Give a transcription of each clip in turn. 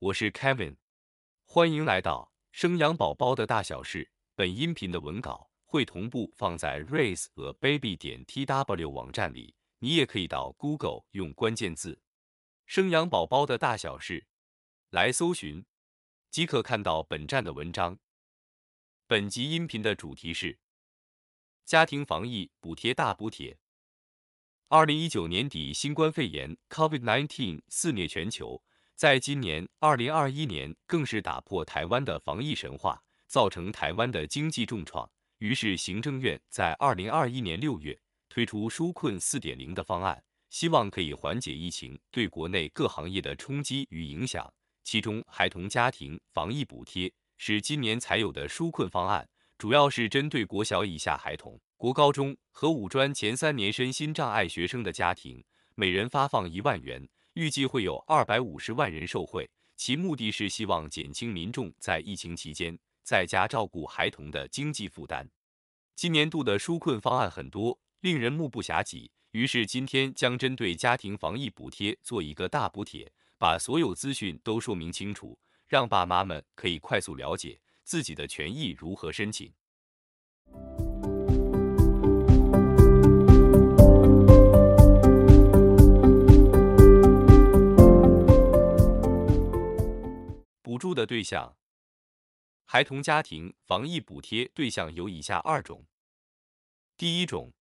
我是 Kevin，欢迎来到生养宝宝的大小事。本音频的文稿会同步放在 raiseababy 点 tw 网站里，你也可以到 Google 用关键字“生养宝宝的大小事”来搜寻，即可看到本站的文章。本集音频的主题是家庭防疫补贴大补贴。二零一九年底，新冠肺炎 COVID-19 肆虐全球，在今年二零二一年更是打破台湾的防疫神话，造成台湾的经济重创。于是，行政院在二零二一年六月推出纾困四点零的方案，希望可以缓解疫情对国内各行业的冲击与影响。其中，孩童家庭防疫补贴是今年才有的纾困方案，主要是针对国小以下孩童。国高中和五专前三年身心障碍学生的家庭，每人发放一万元，预计会有二百五十万人受惠。其目的是希望减轻民众在疫情期间在家照顾孩童的经济负担。今年度的纾困方案很多，令人目不暇接。于是今天将针对家庭防疫补贴做一个大补贴，把所有资讯都说明清楚，让爸妈们可以快速了解自己的权益如何申请。的对象，孩童家庭防疫补贴对象有以下二种。第一种，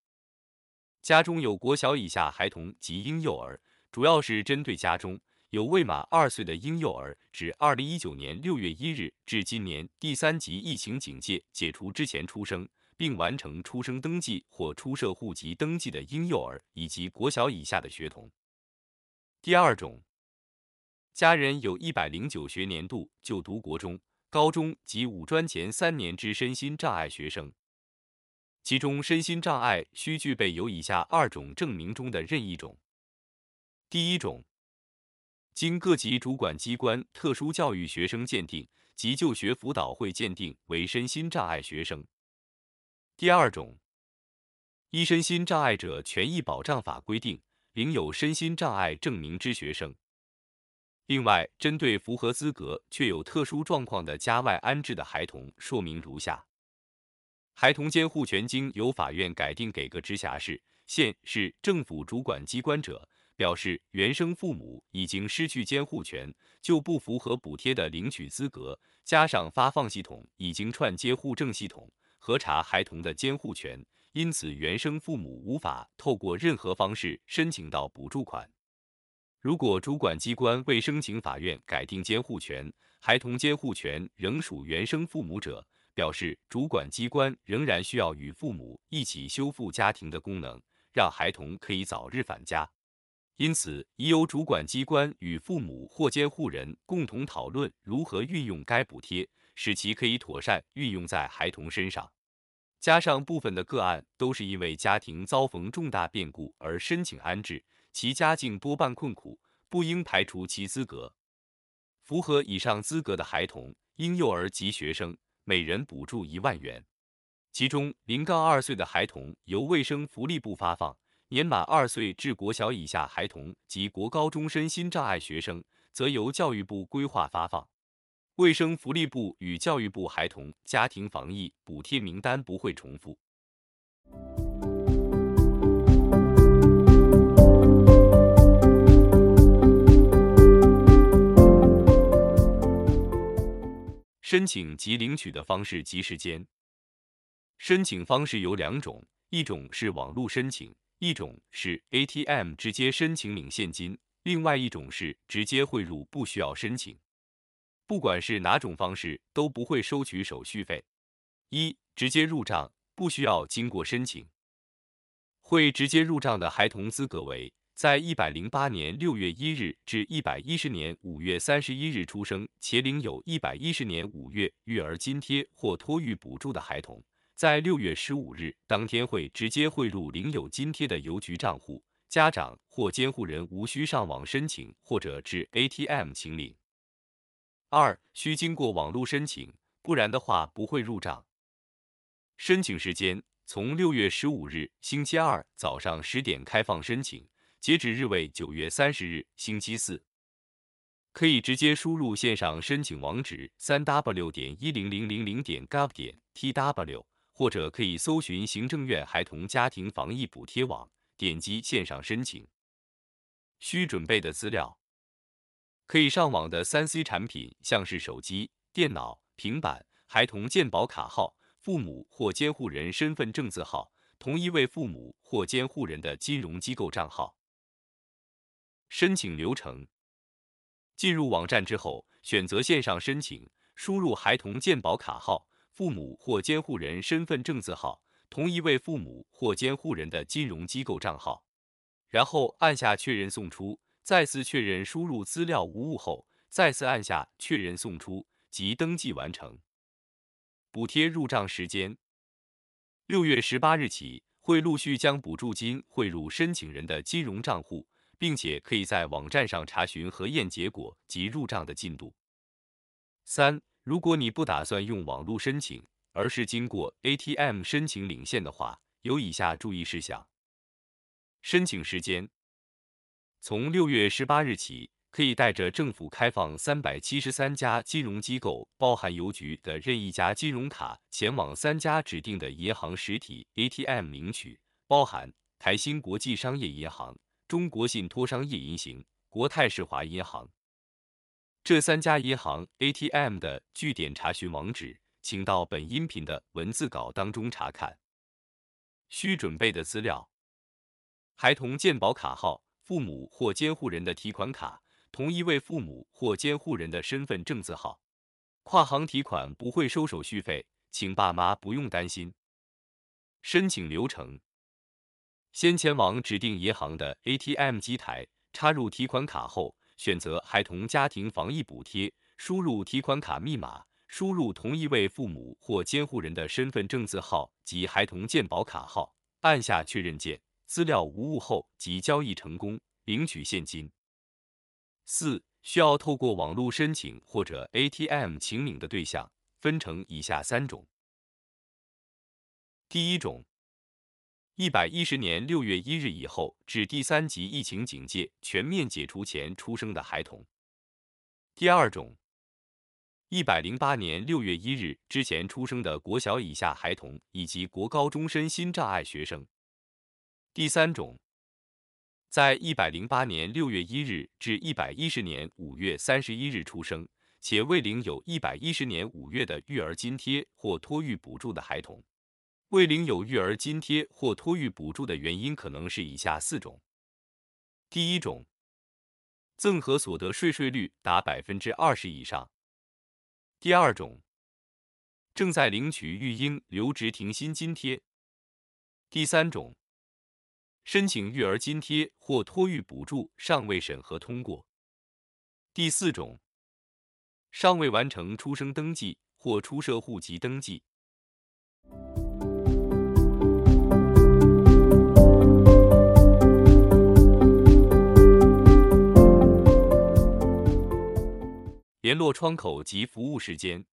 家中有国小以下孩童及婴幼儿，主要是针对家中有未满二岁的婴幼儿，指二零一九年六月一日至今年第三级疫情警戒解除之前出生，并完成出生登记或出社户籍登记的婴幼儿以及国小以下的学童。第二种。家人有一百零九学年度就读国中、高中及五专前三年之身心障碍学生，其中身心障碍需具备有以下二种证明中的任意种。第一种，经各级主管机关特殊教育学生鉴定及就学辅导会鉴定为身心障碍学生。第二种，依身心障碍者权益保障法规定领有身心障碍证明之学生。另外，针对符合资格却有特殊状况的家外安置的孩童，说明如下：孩童监护权经由法院改定给个直辖市、县市政府主管机关者，表示原生父母已经失去监护权，就不符合补贴的领取资格。加上发放系统已经串接户政系统核查孩童的监护权，因此原生父母无法透过任何方式申请到补助款。如果主管机关未申请法院改定监护权，孩童监护权仍属原生父母者，表示主管机关仍然需要与父母一起修复家庭的功能，让孩童可以早日返家。因此，已由主管机关与父母或监护人共同讨论如何运用该补贴，使其可以妥善运用在孩童身上。加上部分的个案都是因为家庭遭逢重大变故而申请安置。其家境多半困苦，不应排除其资格。符合以上资格的孩童、婴幼儿及学生，每人补助一万元。其中，零杠二岁的孩童由卫生福利部发放；年满二岁至国小以下孩童及国高中身心障碍学生，则由教育部规划发放。卫生福利部与教育部孩童家庭防疫补贴名单不会重复。申请及领取的方式及时间。申请方式有两种，一种是网络申请，一种是 ATM 直接申请领现金，另外一种是直接汇入，不需要申请。不管是哪种方式，都不会收取手续费。一、直接入账，不需要经过申请。会直接入账的孩童资格为。在一百零八年六月一日至一百一十年五月三十一日出生且领有一百一十年五月育儿津贴或托育补助的孩童，在六月十五日当天会直接汇入领有津贴的邮局账户，家长或监护人无需上网申请或者至 ATM 请领。二需经过网络申请，不然的话不会入账。申请时间从六月十五日星期二早上十点开放申请。截止日为九月三十日星期四。可以直接输入线上申请网址：三 w 点一零零零零点 gov 点 tw，或者可以搜寻行政院孩童家庭防疫补贴网，点击线上申请。需准备的资料：可以上网的三 C 产品，像是手机、电脑、平板；孩童健保卡号、父母或监护人身份证字号、同一位父母或监护人的金融机构账号。申请流程。进入网站之后，选择线上申请，输入孩童健保卡号、父母或监护人身份证字号、同一位父母或监护人的金融机构账号，然后按下确认送出。再次确认输入资料无误后，再次按下确认送出即登记完成。补贴入账时间：六月十八日起，会陆续将补助金汇入申请人的金融账户。并且可以在网站上查询核验结果及入账的进度。三、如果你不打算用网络申请，而是经过 ATM 申请领现的话，有以下注意事项：申请时间从六月十八日起，可以带着政府开放三百七十三家金融机构，包含邮局的任意一家金融卡，前往三家指定的银行实体 ATM 领取，包含台新国际商业银行。中国信托商业银行、国泰世华银行这三家银行 ATM 的据点查询网址，请到本音频的文字稿当中查看。需准备的资料：孩童健保卡号、父母或监护人的提款卡、同一位父母或监护人的身份证字号。跨行提款不会收手续费，请爸妈不用担心。申请流程。先前往指定银行的 ATM 机台，插入提款卡后，选择孩童家庭防疫补贴，输入提款卡密码，输入同一位父母或监护人的身份证字号及孩童健保卡号，按下确认键，资料无误后即交易成功，领取现金。四、需要透过网络申请或者 ATM 请领的对象分成以下三种。第一种。一百一十年六月一日以后至第三级疫情警戒全面解除前出生的孩童。第二种，一百零八年六月一日之前出生的国小以下孩童以及国高中身心障碍学生。第三种，在一百零八年六月一日至一百一十年五月三十一日出生且未领有一百一十年五月的育儿津贴或托育补助的孩童。未领有育儿津贴或托育补助的原因可能是以下四种：第一种，赠和所得税税率达百分之二十以上；第二种，正在领取育婴留职停薪津贴；第三种，申请育儿津贴或托育补助尚未审核通过；第四种，尚未完成出生登记或出社户籍登记。联络窗口及服务时间。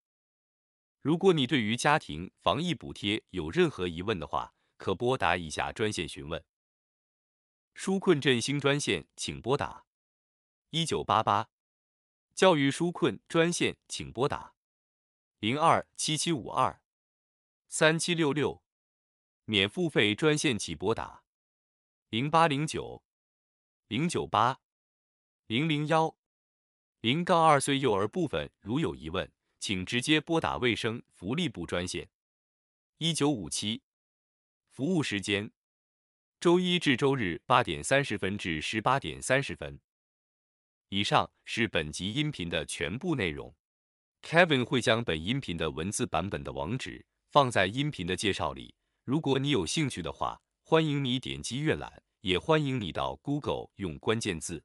如果你对于家庭防疫补贴有任何疑问的话，可拨打以下专线询问。纾困振兴专线，请拨打。一九八八；教育纾困专线，请拨打。零二七七五二。三七六六；免付费专线，请拨打。零八零九。零九八。零零幺。零杠二岁幼儿部分如有疑问，请直接拨打卫生福利部专线一九五七。服务时间：周一至周日八点三十分至十八点三十分。以上是本集音频的全部内容。Kevin 会将本音频的文字版本的网址放在音频的介绍里。如果你有兴趣的话，欢迎你点击阅览，也欢迎你到 Google 用关键字。